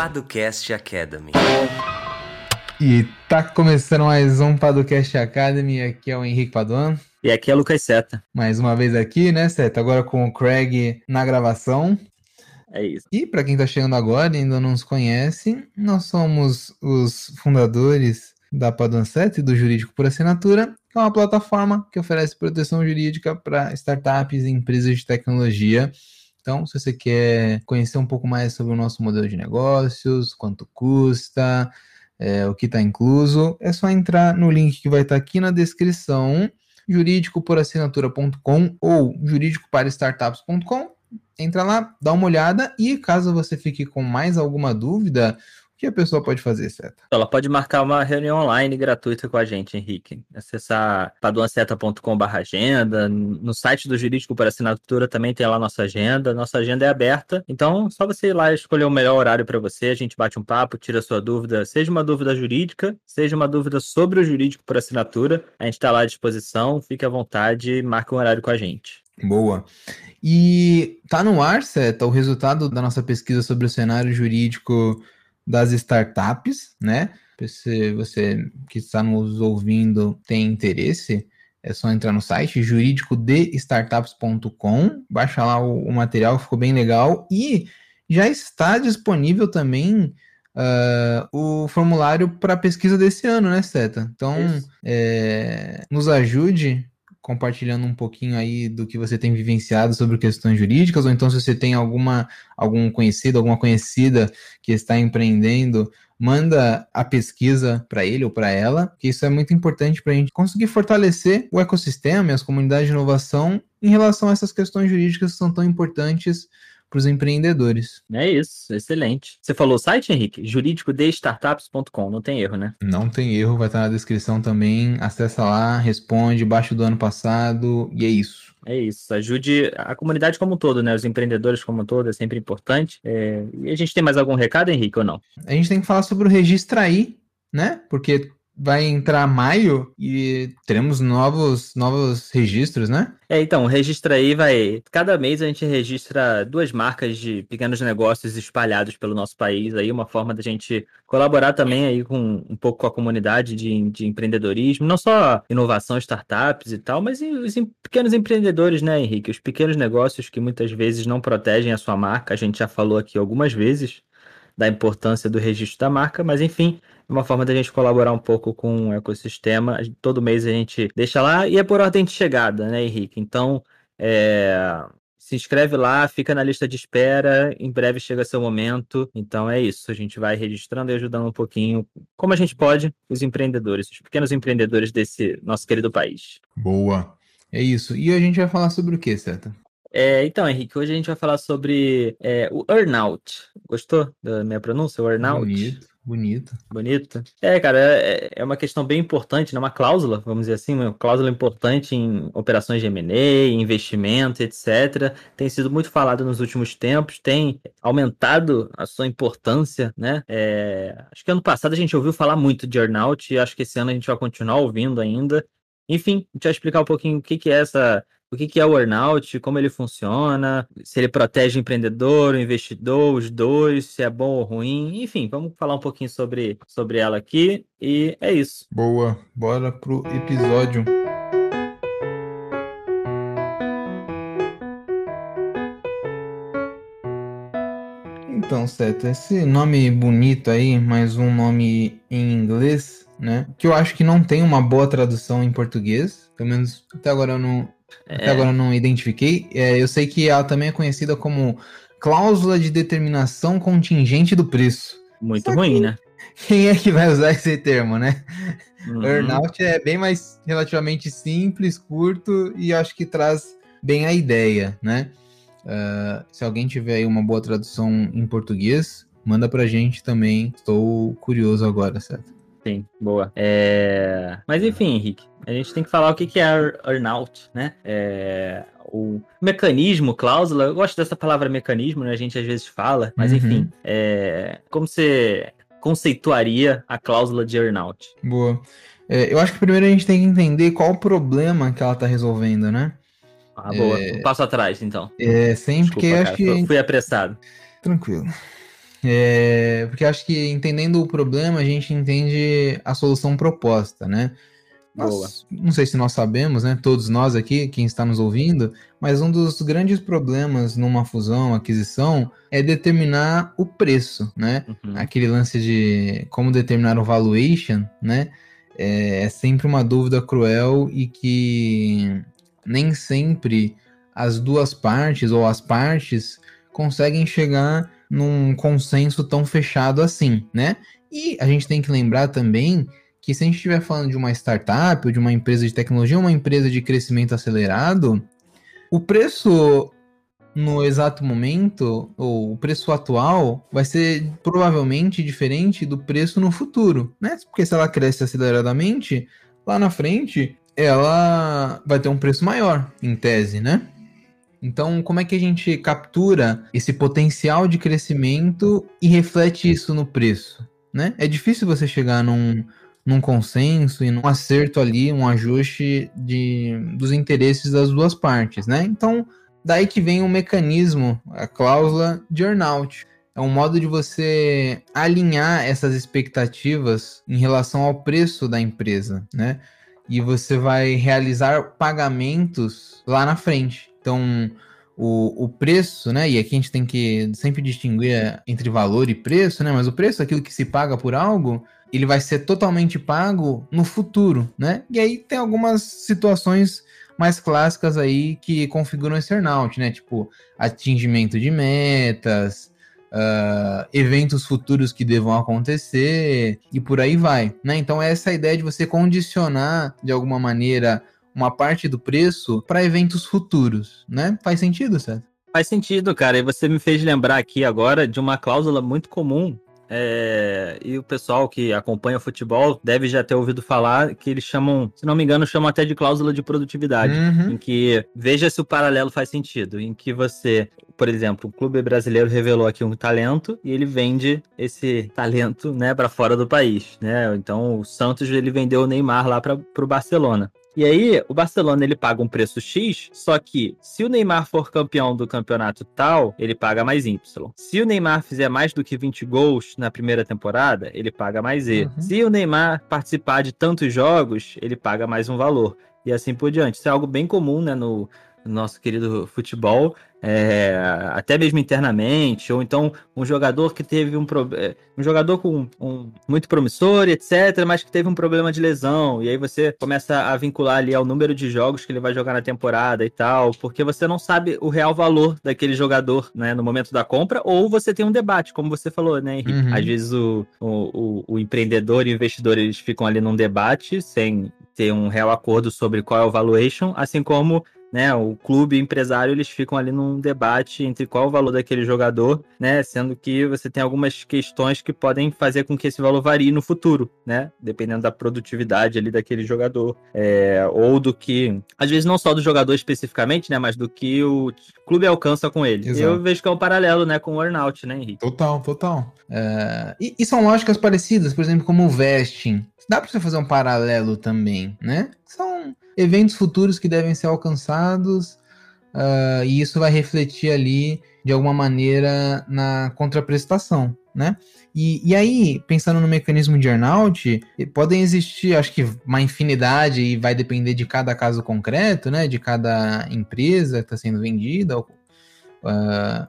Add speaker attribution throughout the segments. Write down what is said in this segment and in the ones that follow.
Speaker 1: Paducast Academy.
Speaker 2: E tá começando mais um Paducast Academy. Aqui é o Henrique Paduan.
Speaker 3: E aqui é o Lucas Seta.
Speaker 2: Mais uma vez aqui, né, Seta? Agora com o Craig na gravação.
Speaker 3: É isso.
Speaker 2: E para quem tá chegando agora e ainda não nos conhece, nós somos os fundadores da Paduan Seta e do Jurídico por Assinatura, que é uma plataforma que oferece proteção jurídica para startups e empresas de tecnologia. Então, se você quer conhecer um pouco mais sobre o nosso modelo de negócios, quanto custa, é, o que está incluso, é só entrar no link que vai estar tá aqui na descrição, jurídicoporassinatura.com ou jurídicoparastartups.com. Entra lá, dá uma olhada e caso você fique com mais alguma dúvida, que a pessoa pode fazer, Seta?
Speaker 3: Ela pode marcar uma reunião online gratuita com a gente, Henrique. Acessar paduanceta.com.br agenda. No site do Jurídico para Assinatura também tem lá nossa agenda. Nossa agenda é aberta. Então, só você ir lá escolher o melhor horário para você. A gente bate um papo, tira sua dúvida, seja uma dúvida jurídica, seja uma dúvida sobre o Jurídico por Assinatura. A gente está lá à disposição. Fique à vontade, marque um horário com a gente.
Speaker 2: Boa. E tá no ar, Seta, o resultado da nossa pesquisa sobre o cenário jurídico das startups, né? Se você que está nos ouvindo tem interesse, é só entrar no site jurídicodestartups.com, baixa lá o, o, material, ficou bem legal. E já está disponível também uh, o formulário para pesquisa desse ano, né, Seta? Então, é, nos ajude compartilhando um pouquinho aí do que você tem vivenciado sobre questões jurídicas, ou então se você tem alguma algum conhecido, alguma conhecida que está empreendendo, manda a pesquisa para ele ou para ela, que isso é muito importante para a gente conseguir fortalecer o ecossistema e as comunidades de inovação em relação a essas questões jurídicas que são tão importantes para os empreendedores.
Speaker 3: É isso, excelente. Você falou o site, Henrique? jurídicodestartups.com, não tem erro, né?
Speaker 2: Não tem erro, vai estar na descrição também. Acessa lá, responde, baixo do ano passado e é isso.
Speaker 3: É isso, ajude a comunidade como um todo, né? Os empreendedores como um todo, é sempre importante. É... E a gente tem mais algum recado, Henrique, ou não?
Speaker 2: A gente tem que falar sobre o registro aí, né? Porque vai entrar maio e teremos novos, novos registros, né?
Speaker 3: É, então, o registro aí vai. Cada mês a gente registra duas marcas de pequenos negócios espalhados pelo nosso país. Aí, uma forma da gente colaborar também aí com um pouco com a comunidade de, de empreendedorismo, não só inovação, startups e tal, mas os pequenos empreendedores, né, Henrique? Os pequenos negócios que muitas vezes não protegem a sua marca. A gente já falou aqui algumas vezes da importância do registro da marca, mas enfim, uma forma da gente colaborar um pouco com o ecossistema. Todo mês a gente deixa lá e é por ordem de chegada, né, Henrique? Então, é... se inscreve lá, fica na lista de espera, em breve chega seu momento. Então é isso, a gente vai registrando e ajudando um pouquinho, como a gente pode, os empreendedores, os pequenos empreendedores desse nosso querido país.
Speaker 2: Boa. É isso. E a gente vai falar sobre o que, Seta?
Speaker 3: É, então, Henrique, hoje a gente vai falar sobre é, o earnout. Gostou da minha pronúncia? O earnout?
Speaker 2: Bonito. Bonito.
Speaker 3: Bonito. É, cara, é, é uma questão bem importante, né? Uma cláusula, vamos dizer assim, uma cláusula importante em operações de M&A, investimento, etc. Tem sido muito falado nos últimos tempos, tem aumentado a sua importância, né? É, acho que ano passado a gente ouviu falar muito de earnout e acho que esse ano a gente vai continuar ouvindo ainda. Enfim, a gente vai explicar um pouquinho o que, que é essa o que, que é o earnout, como ele funciona, se ele protege o empreendedor, o investidor, os dois, se é bom ou ruim, enfim, vamos falar um pouquinho sobre, sobre ela aqui e é isso.
Speaker 2: Boa, bora pro episódio. Então, certo, esse nome bonito aí, mais um nome em inglês, né? Que eu acho que não tem uma boa tradução em português. Pelo menos até agora eu não, é. Até agora eu não identifiquei. É, eu sei que ela também é conhecida como cláusula de determinação contingente do preço.
Speaker 3: Muito Só ruim, né?
Speaker 2: Quem é que vai usar esse termo, né? Uhum. Earnout é bem mais relativamente simples, curto e acho que traz bem a ideia, né? Uh, se alguém tiver aí uma boa tradução em português, manda pra gente também. Estou curioso agora, certo?
Speaker 3: Sim, boa. É... Mas enfim, Henrique, a gente tem que falar o que é earnout, né? É... O mecanismo, cláusula, eu gosto dessa palavra mecanismo, né? A gente às vezes fala, mas uhum. enfim, é... como você conceituaria a cláusula de earnout?
Speaker 2: Boa. É, eu acho que primeiro a gente tem que entender qual o problema que ela está resolvendo, né?
Speaker 3: Ah, boa. É... Um passo atrás, então.
Speaker 2: É, sempre Desculpa, que
Speaker 3: acho que. Fui apressado.
Speaker 2: Tranquilo. É, porque acho que entendendo o problema, a gente entende a solução proposta, né? Nós, não sei se nós sabemos, né? Todos nós aqui, quem está nos ouvindo, mas um dos grandes problemas numa fusão, aquisição, é determinar o preço, né? Uhum. Aquele lance de como determinar o valuation, né? É, é sempre uma dúvida cruel e que nem sempre as duas partes ou as partes conseguem chegar num consenso tão fechado assim, né? E a gente tem que lembrar também que se a gente estiver falando de uma startup ou de uma empresa de tecnologia, uma empresa de crescimento acelerado, o preço no exato momento, ou o preço atual, vai ser provavelmente diferente do preço no futuro, né? Porque se ela cresce aceleradamente, lá na frente ela vai ter um preço maior, em tese, né? Então, como é que a gente captura esse potencial de crescimento e reflete isso no preço? Né? É difícil você chegar num, num consenso e num acerto ali, um ajuste de, dos interesses das duas partes, né? Então, daí que vem o mecanismo, a cláusula de earnout. É um modo de você alinhar essas expectativas em relação ao preço da empresa, né? E você vai realizar pagamentos lá na frente. Então, o, o preço, né? E aqui a gente tem que sempre distinguir entre valor e preço, né? Mas o preço, aquilo que se paga por algo, ele vai ser totalmente pago no futuro, né? E aí tem algumas situações mais clássicas aí que configuram esse earnout, né? Tipo, atingimento de metas, uh, eventos futuros que devam acontecer e por aí vai, né? Então essa é ideia de você condicionar de alguma maneira uma parte do preço para eventos futuros, né? Faz sentido, certo?
Speaker 3: Faz sentido, cara. E você me fez lembrar aqui agora de uma cláusula muito comum. É... E o pessoal que acompanha o futebol deve já ter ouvido falar que eles chamam, se não me engano, chamam até de cláusula de produtividade, uhum. em que veja se o paralelo faz sentido, em que você, por exemplo, o clube brasileiro revelou aqui um talento e ele vende esse talento, né, para fora do país, né? Então o Santos ele vendeu o Neymar lá para o Barcelona. E aí, o Barcelona ele paga um preço X, só que se o Neymar for campeão do campeonato tal, ele paga mais Y. Se o Neymar fizer mais do que 20 gols na primeira temporada, ele paga mais E. Uhum. Se o Neymar participar de tantos jogos, ele paga mais um valor. E assim por diante. Isso é algo bem comum né, no, nosso querido futebol é, até mesmo internamente, ou então um jogador que teve um é, um jogador com um, muito promissor, etc, mas que teve um problema de lesão, e aí você começa a vincular ali ao número de jogos que ele vai jogar na temporada e tal, porque você não sabe o real valor daquele jogador, né, no momento da compra, ou você tem um debate, como você falou, né, Henrique? Uhum. Às vezes o, o, o, empreendedor e o investidor, eles ficam ali num debate sem ter um real acordo sobre qual é o valuation, assim como né? O clube e o empresário eles ficam ali num debate entre qual o valor daquele jogador, né? Sendo que você tem algumas questões que podem fazer com que esse valor varie no futuro, né? Dependendo da produtividade ali daquele jogador, é, ou do que, às vezes não só do jogador especificamente, né? Mas do que o clube alcança com ele. Exato. Eu vejo que é um paralelo, né? Com o earnout, né, Henrique?
Speaker 2: Total, total. É... E, e, são lógicas parecidas, por exemplo, como o vesting. Dá para você fazer um paralelo também, né? São eventos futuros que devem ser alcançados, uh, e isso vai refletir ali de alguma maneira na contraprestação, né? E, e aí, pensando no mecanismo de earnout, podem existir, acho que uma infinidade e vai depender de cada caso concreto, né? De cada empresa que está sendo vendida. Uh,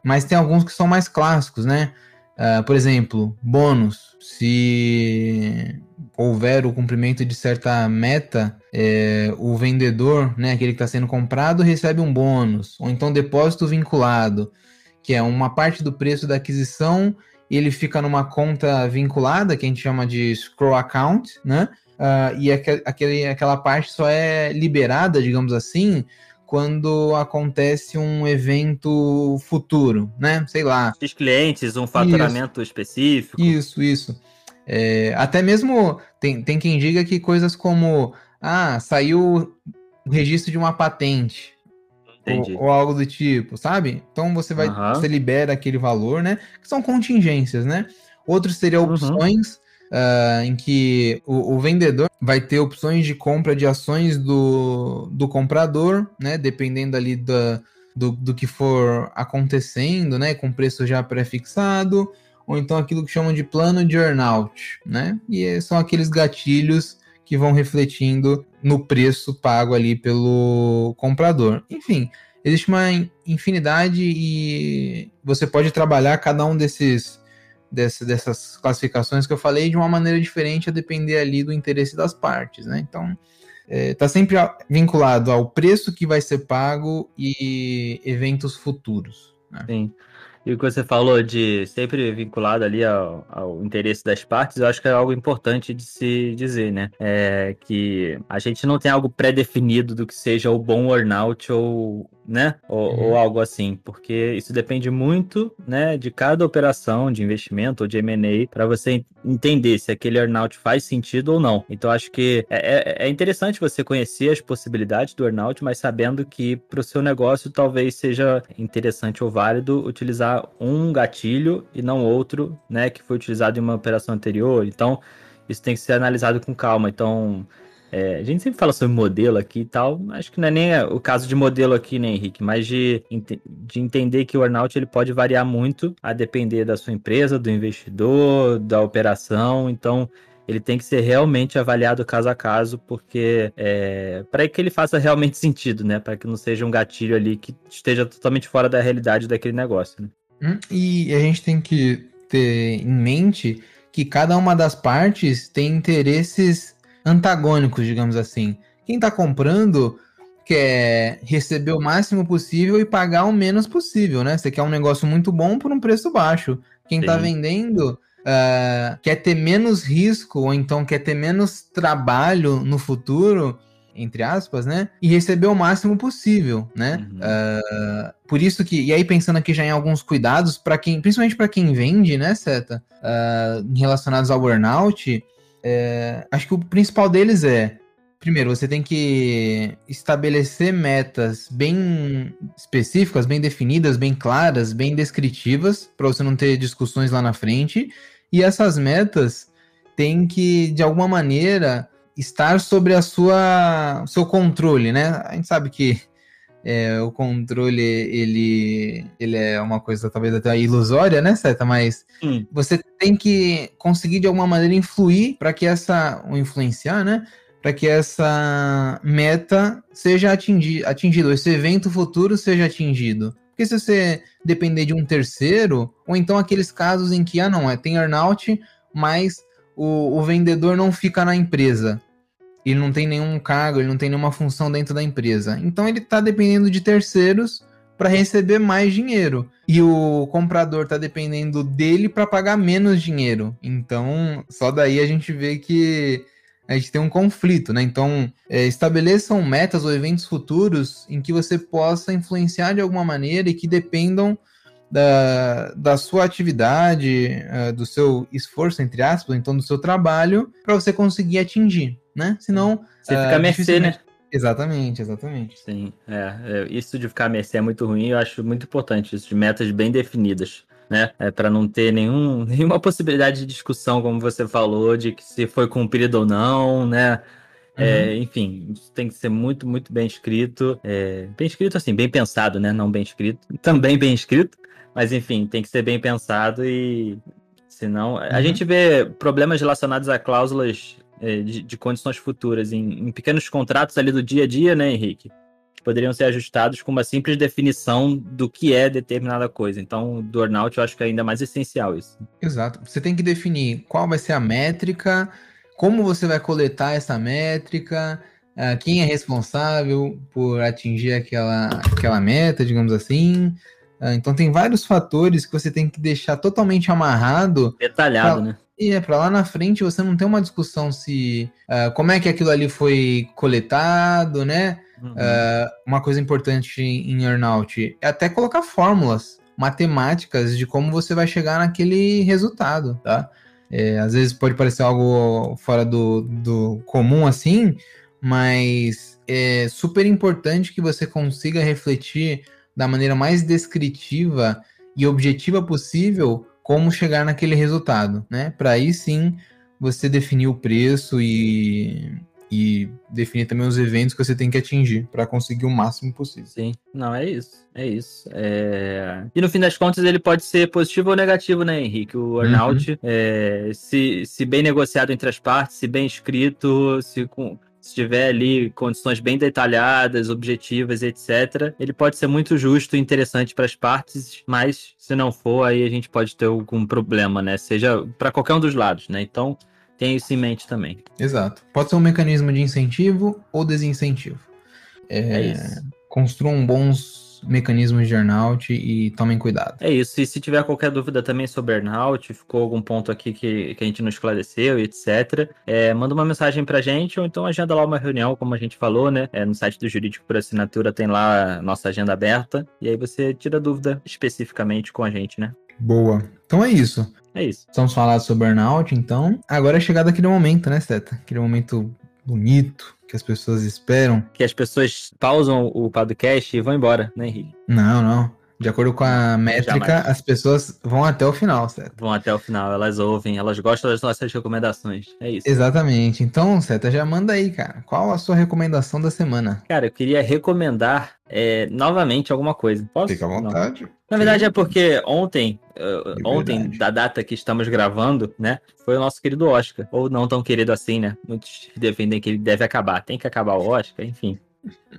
Speaker 2: mas tem alguns que são mais clássicos, né? Uh, por exemplo, bônus. Se houver o cumprimento de certa meta, é, o vendedor, né, aquele que está sendo comprado, recebe um bônus. Ou então depósito vinculado, que é uma parte do preço da aquisição, ele fica numa conta vinculada, que a gente chama de scroll account, né? Uh, e aquele, aquela parte só é liberada, digamos assim, quando acontece um evento futuro, né? Sei lá.
Speaker 3: Os clientes, um faturamento isso. específico.
Speaker 2: Isso, isso. É, até mesmo tem, tem quem diga que coisas como ah, saiu o registro de uma patente. Ou, ou, algo do tipo, sabe? Então você vai, uhum. você libera aquele valor, né? Que são contingências, né? Outros seriam uhum. Uh, em que o, o, vendedor vai ter opções de compra de ações do, do comprador, né? Dependendo ali da, do, do que for acontecendo, né? Com preço já pré-fixado. ou então aquilo que chamam de plano de earnout, né? E são aqueles gatilhos que vão refletindo no preço pago ali pelo comprador. Enfim, existe uma infinidade e você pode trabalhar cada um desses dessas classificações que eu falei de uma maneira diferente a depender ali do interesse das partes, né? Então, está é, tá sempre vinculado ao preço que vai ser pago e eventos futuros.
Speaker 3: Né? Sim. E o que você falou de sempre vinculado ali ao, ao, interesse das partes, eu acho que é algo importante de se dizer, né? É que a gente não tem algo pré-definido do que seja o bom earnout ou né? Ou, uhum. ou, algo assim, porque isso depende muito, né, de cada operação de investimento ou de M&A para você entender se aquele earnout faz sentido ou não. Então acho que é, é, é interessante você conhecer as possibilidades do earnout, mas sabendo que para o seu negócio talvez seja interessante ou válido utilizar um gatilho e não outro, né, que foi utilizado em uma operação anterior. Então isso tem que ser analisado com calma. Então é, a gente sempre fala sobre modelo aqui e tal, acho que não é nem o caso de modelo aqui, né, Henrique, mas de, de entender que o earnout ele pode variar muito a depender da sua empresa, do investidor, da operação, então ele tem que ser realmente avaliado caso a caso, porque é, para que ele faça realmente sentido, né, para que não seja um gatilho ali que esteja totalmente fora da realidade daquele negócio. Né?
Speaker 2: Hum, e a gente tem que ter em mente que cada uma das partes tem interesses antagônicos, digamos assim. Quem está comprando quer receber o máximo possível e pagar o menos possível, né? Você quer um negócio muito bom por um preço baixo. Quem está vendendo uh, quer ter menos risco ou então quer ter menos trabalho no futuro, entre aspas, né? E receber o máximo possível, né? Uhum. Uh, por isso que, e aí pensando aqui já em alguns cuidados para quem, principalmente para quem vende, né, Seta, uh, relacionados ao burnout, é, acho que o principal deles é primeiro, você tem que estabelecer metas bem específicas, bem definidas, bem claras, bem descritivas, para você não ter discussões lá na frente. E essas metas têm que, de alguma maneira, estar sobre a sua seu controle, né? A gente sabe que é, o controle ele, ele é uma coisa talvez até ilusória, né, Seta? Mas você tem que conseguir de alguma maneira influir para que essa, ou influenciar, né? Para que essa meta seja atingi, atingido, esse evento futuro seja atingido. Porque se você depender de um terceiro, ou então aqueles casos em que, ah, não, é, tem earnout, mas o, o vendedor não fica na empresa ele não tem nenhum cargo, ele não tem nenhuma função dentro da empresa. Então ele está dependendo de terceiros para receber mais dinheiro. E o comprador está dependendo dele para pagar menos dinheiro. Então, só daí a gente vê que a gente tem um conflito, né? Então, é, estabeleçam metas ou eventos futuros em que você possa influenciar de alguma maneira e que dependam da, da sua atividade, uh, do seu esforço, entre aspas, então do seu trabalho, para você conseguir atingir né? Senão.
Speaker 3: Você fica uh, a mercê, né?
Speaker 2: Exatamente, exatamente.
Speaker 3: Sim, é, é, Isso de ficar a mercê é muito ruim, eu acho muito importante, isso de metas bem definidas. Né? É, para não ter nenhum, nenhuma possibilidade de discussão, como você falou, de que se foi cumprido ou não, né? É, uhum. enfim, isso tem que ser muito, muito bem escrito. É, bem escrito, assim, bem pensado, né? Não bem escrito. Também bem escrito, mas enfim, tem que ser bem pensado e. Senão. Uhum. A gente vê problemas relacionados a cláusulas é, de, de, condições futuras em, em, pequenos contratos ali do dia a dia, né, Henrique? Que poderiam ser ajustados com uma simples definição do que é determinada coisa. Então, do burnout eu acho que é ainda mais essencial isso.
Speaker 2: Exato. Você tem que definir qual vai ser a métrica, como você vai coletar essa métrica, uh, quem é responsável por atingir aquela, aquela meta, digamos assim. Uh, então tem vários fatores que você tem que deixar totalmente amarrado.
Speaker 3: Detalhado, pra, né?
Speaker 2: E é para lá na frente você não tem uma discussão se uh, como é que aquilo ali foi coletado, né? Uhum. Uh, uma coisa importante em earnout é até colocar fórmulas matemáticas de como você vai chegar naquele resultado, tá? É, às vezes pode parecer algo fora do, do comum assim, mas é super importante que você consiga refletir da maneira mais descritiva e objetiva possível como chegar naquele resultado, né? Para aí sim você definir o preço e, e definir também os eventos que você tem que atingir para conseguir o máximo possível.
Speaker 3: Sim, não, é isso. É isso. É... E no fim das contas, ele pode ser positivo ou negativo, né, Henrique? O earnout, uhum. é... se, se bem negociado entre as partes, se bem escrito, se com se tiver ali condições bem detalhadas, objetivas, etc., ele pode ser muito justo e interessante para as partes, mas se não for, aí a gente pode ter algum problema, né? Seja para qualquer um dos lados, né? Então, tenha isso em mente também.
Speaker 2: Exato. Pode ser um mecanismo de incentivo ou desincentivo. É, é isso. Construam bons mecanismos de burnout e tomem cuidado.
Speaker 3: É isso. E se tiver qualquer dúvida também sobre burnout, ficou algum ponto aqui que, que a gente não esclareceu e etc., é, manda uma mensagem pra gente ou então agenda lá uma reunião, como a gente falou, né? É, no site do Jurídico por Assinatura tem lá a nossa agenda aberta e aí você tira dúvida especificamente com a gente, né?
Speaker 2: Boa. Então é isso.
Speaker 3: É isso.
Speaker 2: Estamos falando sobre burnout, então. Agora é chegado aquele momento, né, Seta? Aquele momento bonito, que as pessoas esperam.
Speaker 3: Que as pessoas pausam o podcast e vão embora, né, Henrique?
Speaker 2: Não, não. De acordo com a métrica, Jamais. as pessoas vão até o final, certo?
Speaker 3: Vão até o final, elas ouvem, elas gostam das nossas recomendações. É isso.
Speaker 2: Exatamente. Então, Seta, já manda aí, cara. Qual a sua recomendação da semana?
Speaker 3: Cara, eu queria recomendar é, novamente alguma coisa.
Speaker 2: Posso? Fica à vontade. Não.
Speaker 3: Na verdade, é porque ontem, uh, ontem, da data que estamos gravando, né? Foi o nosso querido Oscar. Ou não tão querido assim, né? Muitos defendem que ele deve acabar. Tem que acabar o Oscar, enfim.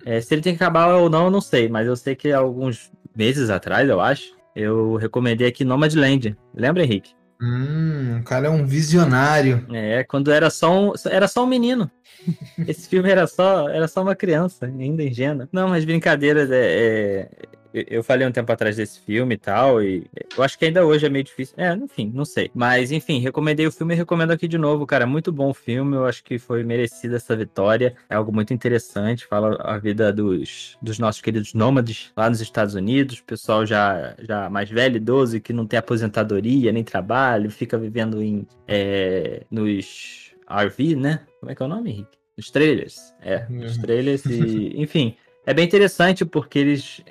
Speaker 3: É, se ele tem que acabar ou não, eu não sei, mas eu sei que alguns meses atrás, eu acho, eu recomendei aqui Nomadland. Lembra, Henrique?
Speaker 2: Hum, o cara é um visionário.
Speaker 3: É, quando era só um, era só um menino. Esse filme era só, era só uma criança, ainda ingênua. Não, mas brincadeiras, é, é eu falei um tempo atrás desse filme e tal, e eu acho que ainda hoje é meio difícil. É, enfim, não sei. Mas, enfim, recomendei o filme e recomendo aqui de novo, cara. Muito bom o filme, eu acho que foi merecida essa vitória. É algo muito interessante, fala a vida dos, dos nossos queridos nômades lá nos Estados Unidos, pessoal já, já mais velho, idoso, que não tem aposentadoria nem trabalho, fica vivendo em, é, nos RV, né? Como é que é o nome, Henrique? Nos trailers. É, nos uhum. trailers e, enfim. É bem interessante porque eles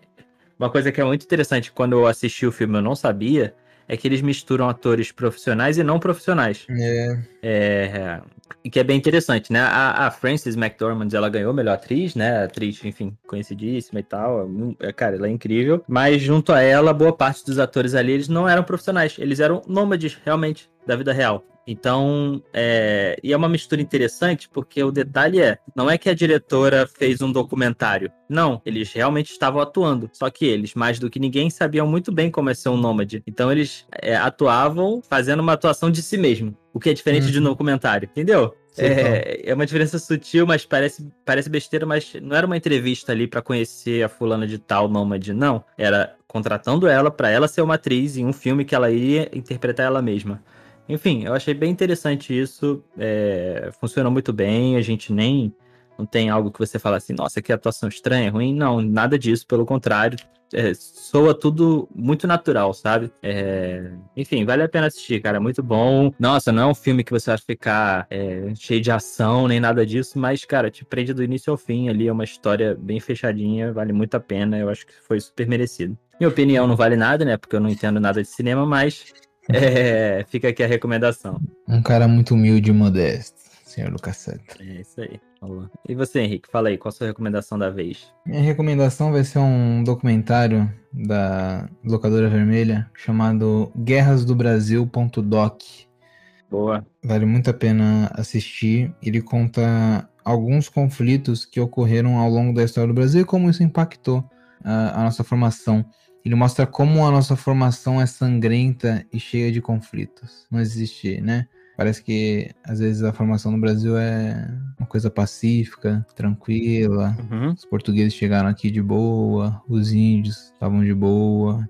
Speaker 3: uma coisa que é muito interessante quando eu assisti o filme eu não sabia é que eles misturam atores profissionais e não profissionais.
Speaker 2: É.
Speaker 3: é que é bem interessante, né? A, a Frances McDormand, ela ganhou melhor atriz, né? Atriz, enfim, conhecidíssima e tal. É, cara, ela é incrível. Mas junto a ela, boa parte dos atores ali, eles não eram profissionais. Eles eram nômades, realmente, da vida real. Então, é... e é uma mistura interessante, porque o detalhe é, não é que a diretora fez um documentário. Não, eles realmente estavam atuando. Só que eles, mais do que ninguém, sabiam muito bem como é ser um nômade. Então eles é, atuavam fazendo uma atuação de si mesmo. O que é diferente uhum. de um documentário, entendeu? É, é, uma diferença sutil, mas parece, parece besteira, mas não era uma entrevista ali para conhecer a fulana de tal nômade, não. Era contratando ela para ela ser uma atriz em um filme que ela iria interpretar ela mesma. Enfim, eu achei bem interessante isso. É, funcionou muito bem. A gente nem não tem algo que você fala assim, nossa, que atuação estranha, ruim. Não, nada disso. Pelo contrário, é, soa tudo muito natural, sabe? É, enfim, vale a pena assistir, cara. Muito bom. Nossa, não é um filme que você vai ficar é, cheio de ação nem nada disso, mas, cara, te prende do início ao fim ali. É uma história bem fechadinha, vale muito a pena. Eu acho que foi super merecido. Minha opinião não vale nada, né? Porque eu não entendo nada de cinema, mas é, fica aqui a recomendação.
Speaker 2: Um cara muito humilde e modesto, senhor Lucas Seta.
Speaker 3: É isso aí. E você, Henrique, fala aí, qual a sua recomendação da vez?
Speaker 2: Minha recomendação vai ser um documentário da Locadora Vermelha chamado Guerras do Brasil.doc.
Speaker 3: Boa.
Speaker 2: Vale muito a pena assistir. Ele conta alguns conflitos que ocorreram ao longo da história do Brasil e como isso impactou a, a nossa formação. Ele mostra como a nossa formação é sangrenta e cheia de conflitos. Não existe, né? Parece que às vezes a formação no Brasil é uma coisa pacífica, tranquila.
Speaker 3: Uhum.
Speaker 2: Os portugueses chegaram aqui de boa, os índios estavam de boa,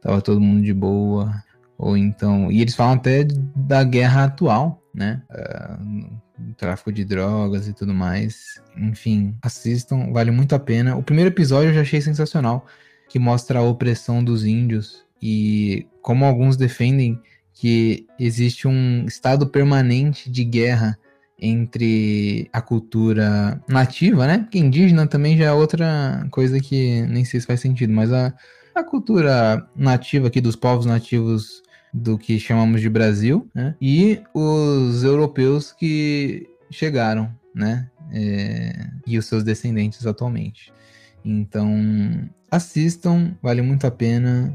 Speaker 2: tava todo mundo de boa. Ou então. E eles falam até da guerra atual, né? Uh, tráfico de drogas e tudo mais. Enfim, assistam, vale muito a pena. O primeiro episódio eu já achei sensacional que mostra a opressão dos índios e como alguns defendem que existe um estado permanente de guerra entre a cultura nativa, né? Porque indígena também já é outra coisa que nem sei se faz sentido, mas a, a cultura nativa aqui dos povos nativos do que chamamos de Brasil, né? E os europeus que chegaram, né? é, e os seus descendentes atualmente. Então, assistam, vale muito a pena.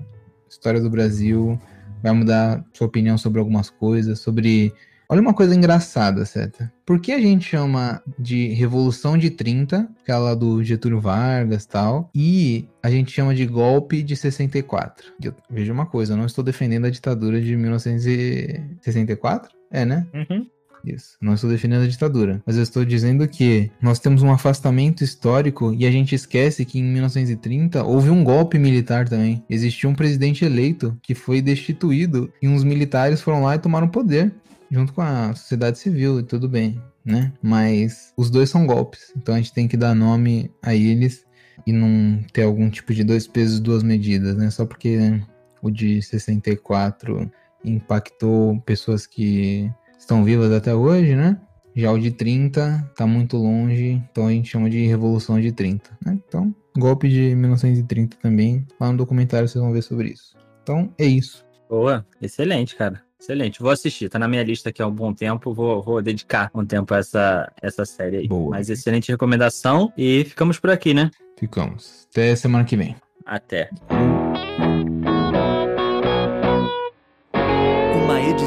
Speaker 2: História do Brasil, vai mudar sua opinião sobre algumas coisas, sobre. Olha uma coisa engraçada, certo? Por que a gente chama de Revolução de 30, aquela do Getúlio Vargas tal, e a gente chama de golpe de 64? Eu, veja uma coisa, eu não estou defendendo a ditadura de 1964? É, né?
Speaker 3: Uhum.
Speaker 2: Isso. Não estou defendendo a ditadura. Mas eu estou dizendo que nós temos um afastamento histórico e a gente esquece que em 1930 houve um golpe militar também. Existiu um presidente eleito que foi destituído e uns militares foram lá e tomaram poder. Junto com a sociedade civil e tudo bem, né? Mas os dois são golpes. Então a gente tem que dar nome a eles e não ter algum tipo de dois pesos, duas medidas, né? Só porque o de 64 impactou pessoas que estão vivas até hoje, né? Já o de 30 tá muito longe, então a gente chama de Revolução de 30, né? Então, golpe de 1930 também, lá no documentário vocês vão ver sobre isso. Então, é isso.
Speaker 3: Boa, excelente, cara. Excelente, vou assistir, tá na minha lista aqui há um bom tempo, vou, vou dedicar um tempo a essa, essa série aí.
Speaker 2: Boa.
Speaker 3: Mas excelente recomendação e ficamos por aqui, né?
Speaker 2: Ficamos. Até semana que vem.
Speaker 3: Até.